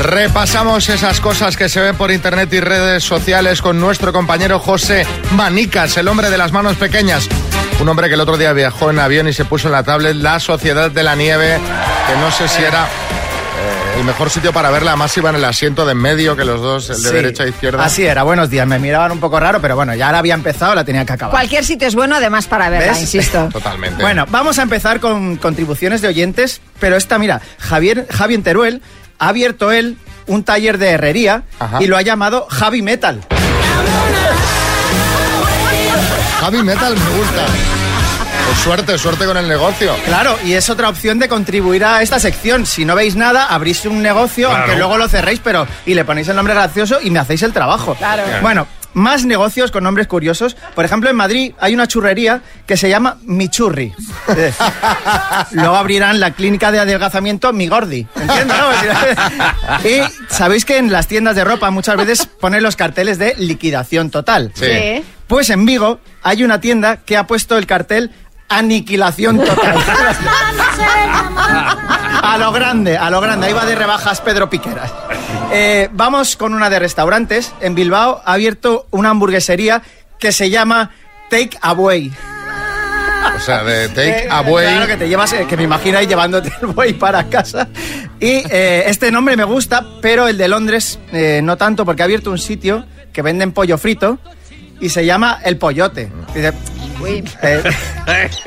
Repasamos esas cosas que se ven por internet y redes sociales con nuestro compañero José Manicas, el hombre de las manos pequeñas. Un hombre que el otro día viajó en avión y se puso en la tablet La Sociedad de la Nieve, que no sé si era eh, el mejor sitio para verla, además iba en el asiento de en medio que los dos, el de Sí. derecha e izquierda. Así era, buenos días. Me miraban un poco raro, pero bueno, ya la había empezado, la tenía que acabar. Cualquier sitio es bueno, además, para verla, ¿Ves? insisto. Totalmente. Bueno, vamos a empezar con contribuciones de oyentes, pero esta, mira, Javier, Javi Teruel ha abierto él un taller de herrería Ajá. y lo ha llamado Javi Metal. Javi Metal me gusta. Pues suerte, suerte con el negocio. Claro, y es otra opción de contribuir a esta sección. Si no veis nada, abrís un negocio, Claro. aunque luego lo cerréis, pero y le ponéis el nombre gracioso y me hacéis el trabajo. Claro. Bueno, más negocios con nombres curiosos. Por ejemplo, en Madrid hay una churrería que se llama Michurri. Eh, Luego abrirán la clínica de adelgazamiento Mi Gordi. ¿Entiendes? no? y sabéis que en las tiendas de ropa muchas veces ponen los carteles de liquidación total. Sí. Sí. Pues en Vigo hay una tienda que ha puesto el cartel Aniquilación total. a lo grande, a lo grande. Ahí va de rebajas Pedro Piqueras. Eh, vamos con una de restaurantes. En Bilbao ha abierto una hamburguesería que se llama Take Away. O sea, de take Eh, away. Claro, que te llevas, eh, que me imagino ahí llevándote el buey para casa. Y eh, este nombre me gusta, pero el de Londres eh, no tanto, porque ha abierto un sitio que venden pollo frito y se llama El Pollote. Dice, Uy. eh,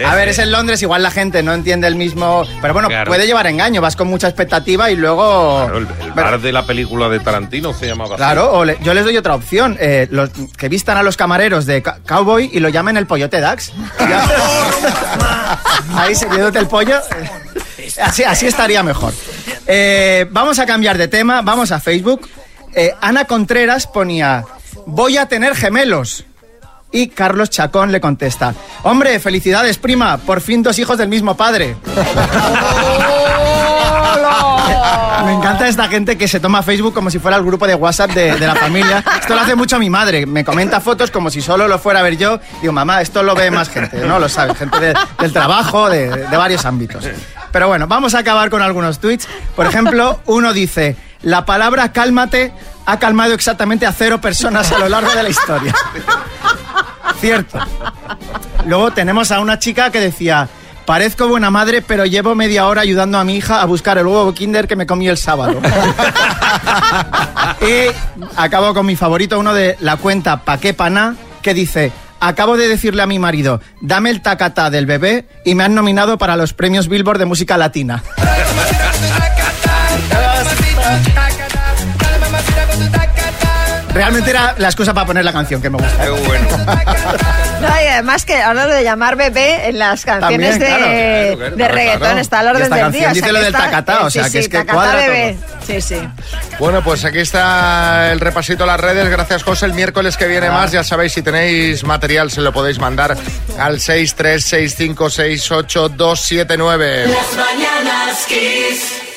a ver, es en Londres, igual la gente no entiende el mismo. Pero bueno, Claro. puede llevar engaño, vas con mucha expectativa y luego. Claro, el, el bar de la película de Tarantino se llamaba así. Claro, o le- yo les doy otra opción, eh, los, que vistan a los camareros de ca- Cowboy y lo llamen el Pollote Dax. Ahí sirviéndote el pollo. Así, así estaría mejor. Eh, vamos a cambiar de tema, vamos a Facebook. Eh, Ana Contreras ponía, voy a tener gemelos. Y Carlos Chacón le contesta, hombre, felicidades prima, por fin dos hijos del mismo padre. Me encanta esta gente que se toma Facebook como si fuera el grupo de WhatsApp de, de la familia. Esto lo hace mucho mi madre. Me comenta fotos como si solo lo fuera a ver yo. Digo, mamá, esto lo ve más gente. No lo sabe, gente de- del trabajo, de, de varios ámbitos. Pero bueno, vamos a acabar con algunos tweets. Por ejemplo, uno dice, la palabra cálmate ha calmado exactamente a cero personas a lo largo de la historia. Cierto. Luego tenemos a una chica que decía, parezco buena madre, pero llevo media hora ayudando a mi hija a buscar el huevo Kinder que me comí el sábado. y acabo con mi favorito, uno de la cuenta Pa' qué paná, que dice, acabo de decirle a mi marido, dame el tacatá del bebé y me han nominado para los premios Billboard de música latina. Realmente era la excusa para poner la canción que me gusta. Qué bueno. No, y además que ahora lo de llamar bebé en las canciones También, de, claro, claro, claro, de reggaetón claro. está al orden esta del canción día. dice que lo del tacatá, o sí, sea, que sí, es que tacatá cuadra bebé. Sí, sí. Bueno, pues aquí está el repasito a las redes. Gracias, José. El miércoles que viene más, ya sabéis, si tenéis material, se lo podéis mandar al 636568279. Las mañanas Kiss.